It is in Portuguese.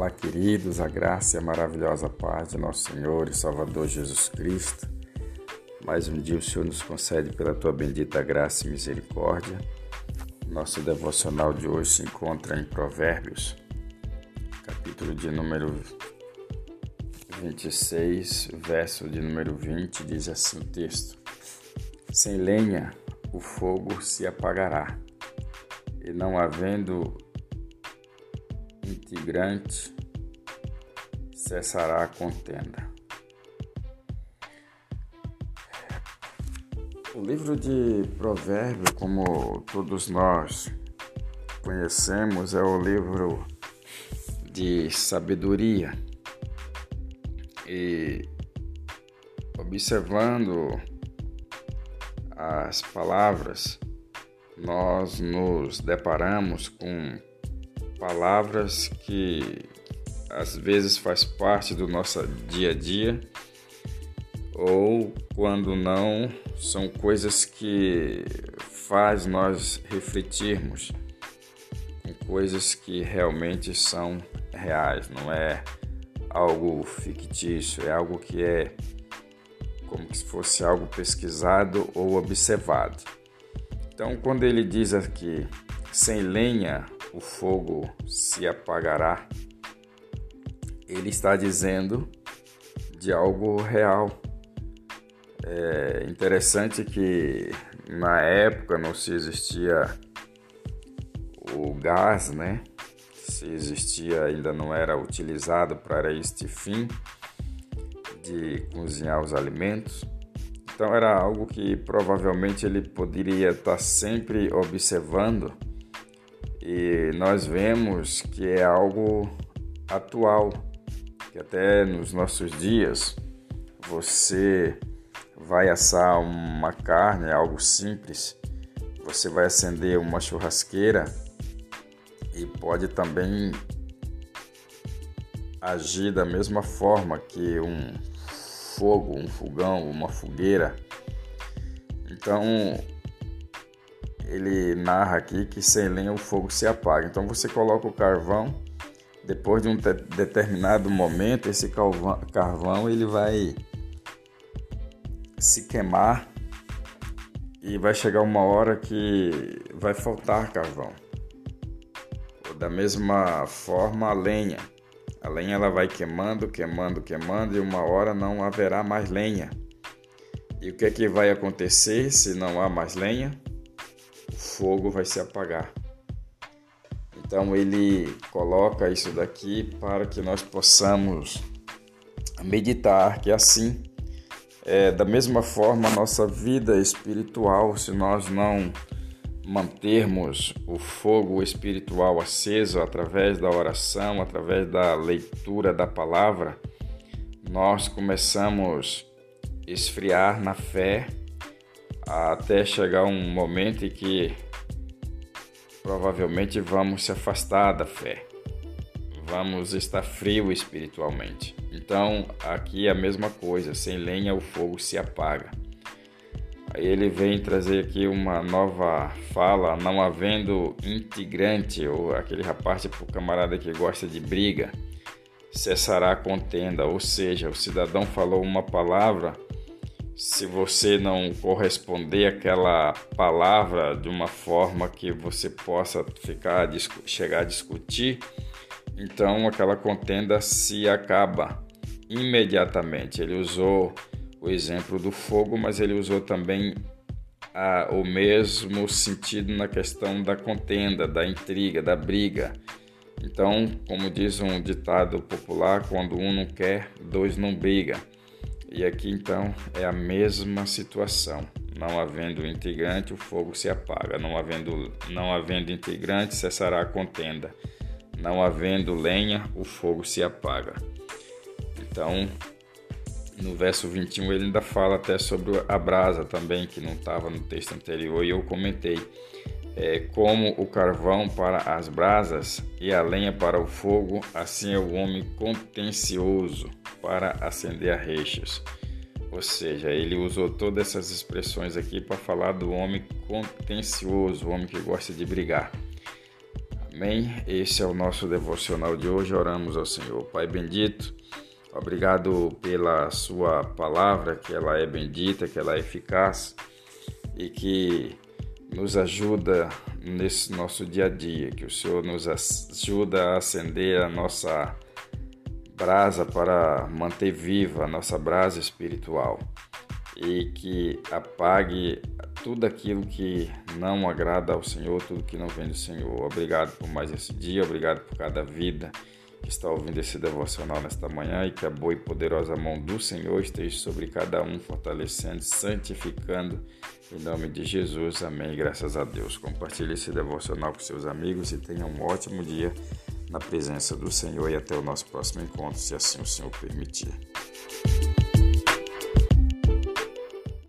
Olá, queridos, a graça e a maravilhosa paz de nosso Senhor e Salvador Jesus Cristo. Mais um dia o Senhor nos concede pela tua bendita graça e misericórdia. Nosso devocional de hoje se encontra em Provérbios, capítulo de número 26, verso de número 20, diz assim o texto: Sem lenha o fogo se apagará, e não havendo integrante, cessará a contenda. O livro de Provérbios, como todos nós conhecemos, é o livro de sabedoria. E observando as palavras, nós nos deparamos com palavras que às vezes faz parte do nosso dia a dia ou quando não são coisas que faz nós refletirmos com coisas que realmente são reais, não é algo fictício, é algo que é como se fosse algo pesquisado ou observado. Então, quando ele diz aqui, sem lenha o fogo se apagará, ele está dizendo de algo real. É interessante que na época não se existia o gás, né? Se existia, ainda não era utilizado para este fim de cozinhar os alimentos. Então era algo que provavelmente ele poderia estar sempre observando e nós vemos que é algo atual, que até nos nossos dias você vai assar uma carne, algo simples, você vai acender uma churrasqueira e pode também agir da mesma forma que um fogo, um fogão, uma fogueira. Então, ele narra aqui que sem lenha o fogo se apaga. Então você coloca o carvão, depois de um determinado momento, esse carvão, carvão ele vai se queimar e vai chegar uma hora que vai faltar carvão. Da mesma forma a lenha. A lenha ela vai queimando, queimando, queimando e uma hora não haverá mais lenha. E o que é que vai acontecer se não há mais lenha? Fogo vai se apagar. Então ele coloca isso daqui para que nós possamos meditar que assim, é, da mesma forma, a nossa vida espiritual, se nós não mantermos o fogo espiritual aceso através da oração, através da leitura da palavra, nós começamos a esfriar na fé até chegar um momento em que provavelmente vamos se afastar da fé, vamos estar frio espiritualmente. Então, aqui é a mesma coisa: sem lenha o fogo se apaga. Aí ele vem trazer aqui uma nova fala, não havendo integrante, ou aquele rapaz, tipo camarada que gosta de briga, cessará a contenda. Ou seja, o cidadão falou uma palavra se você não corresponder àquela palavra de uma forma que você possa ficar chegar a discutir, então aquela contenda se acaba imediatamente. Ele usou o exemplo do fogo, mas ele usou também a, o mesmo sentido na questão da contenda, da intriga, da briga. Então, como diz um ditado popular, quando um não quer, dois não brigam. E aqui então é a mesma situação. Não havendo integrante, o fogo se apaga. Não havendo, não havendo integrante, cessará a contenda. Não havendo lenha, o fogo se apaga. Então, no verso 21 ele ainda fala até sobre a brasa também, que não estava no texto anterior, e eu comentei é, como o carvão para as brasas e a lenha para o fogo, assim é o homem contencioso para acender a reixas. Ou seja, ele usou todas essas expressões aqui para falar do homem contencioso, o homem que gosta de brigar. Amém? Esse é o nosso devocional de hoje. Oramos ao Senhor. Pai bendito, obrigado pela Sua palavra, que ela é bendita, que ela é eficaz e que nos ajuda nesse nosso dia a dia, que o Senhor nos ajuda a acender a nossa brasa para manter viva a nossa brasa espiritual e que apague tudo aquilo que não agrada ao Senhor, tudo que não vem do Senhor. Obrigado por mais esse dia, obrigado por cada vida que está ouvindo esse devocional nesta manhã e que a boa e poderosa mão do Senhor esteja sobre cada um, fortalecendo, santificando, em nome de Jesus. Amém. Graças a Deus. Compartilhe esse devocional com seus amigos e tenha um ótimo dia na presença do Senhor e até o nosso próximo encontro, se assim o Senhor permitir.